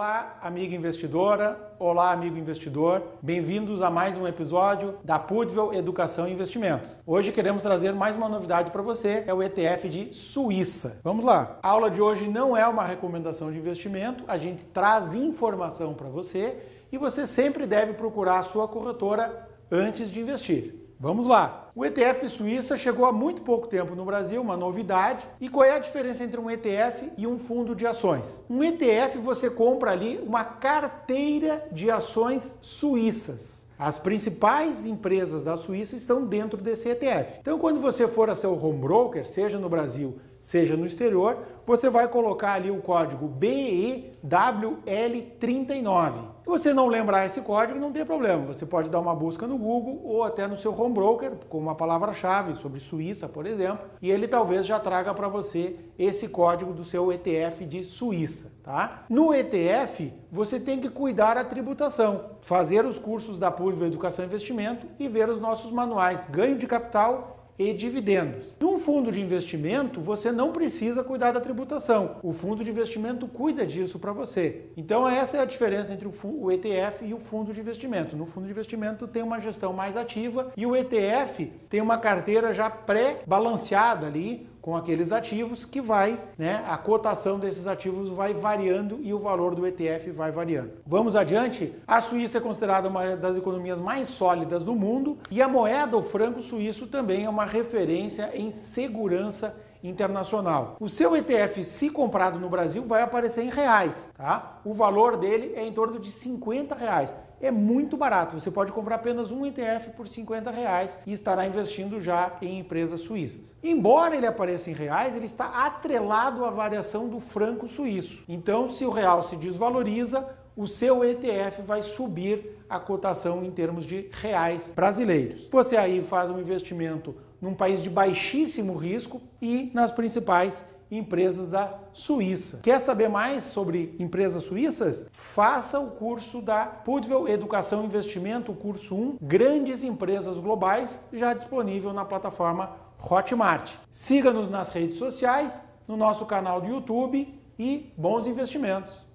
Olá, amiga investidora, olá, amigo investidor. Bem-vindos a mais um episódio da Pudvel Educação e Investimentos. Hoje queremos trazer mais uma novidade para você, é o ETF de Suíça. Vamos lá. A aula de hoje não é uma recomendação de investimento, a gente traz informação para você e você sempre deve procurar a sua corretora antes de investir. Vamos lá. O ETF Suíça chegou há muito pouco tempo no Brasil, uma novidade. E qual é a diferença entre um ETF e um fundo de ações? Um ETF você compra ali uma carteira de ações suíças. As principais empresas da Suíça estão dentro desse ETF. Então, quando você for a seu home broker, seja no Brasil, seja no exterior, você vai colocar ali o código BEWL39. Se você não lembrar esse código, não tem problema. Você pode dar uma busca no Google ou até no seu home broker, com uma palavra-chave sobre Suíça, por exemplo, e ele talvez já traga para você esse código do seu ETF de Suíça, tá? No ETF, você tem que cuidar da tributação, fazer os cursos da Purva Educação e Investimento e ver os nossos manuais Ganho de Capital e dividendos. Num fundo de investimento, você não precisa cuidar da tributação. O fundo de investimento cuida disso para você. Então, essa é a diferença entre o ETF e o fundo de investimento. No fundo de investimento tem uma gestão mais ativa e o ETF tem uma carteira já pré-balanceada ali com aqueles ativos que vai, né, a cotação desses ativos vai variando e o valor do ETF vai variando. Vamos adiante? A Suíça é considerada uma das economias mais sólidas do mundo e a moeda, o franco suíço, também é uma referência em segurança internacional. O seu ETF, se comprado no Brasil, vai aparecer em reais, tá? O valor dele é em torno de 50 reais é muito barato. Você pode comprar apenas um ETF por 50 reais e estará investindo já em empresas suíças. Embora ele apareça em reais, ele está atrelado à variação do franco suíço. Então, se o real se desvaloriza, o seu ETF vai subir a cotação em termos de reais brasileiros. Você aí faz um investimento num país de baixíssimo risco e nas principais empresas da Suíça. Quer saber mais sobre empresas suíças? Faça o curso da Pudvel Educação e Investimento, curso 1, Grandes Empresas Globais, já disponível na plataforma Hotmart. Siga-nos nas redes sociais, no nosso canal do YouTube e bons investimentos.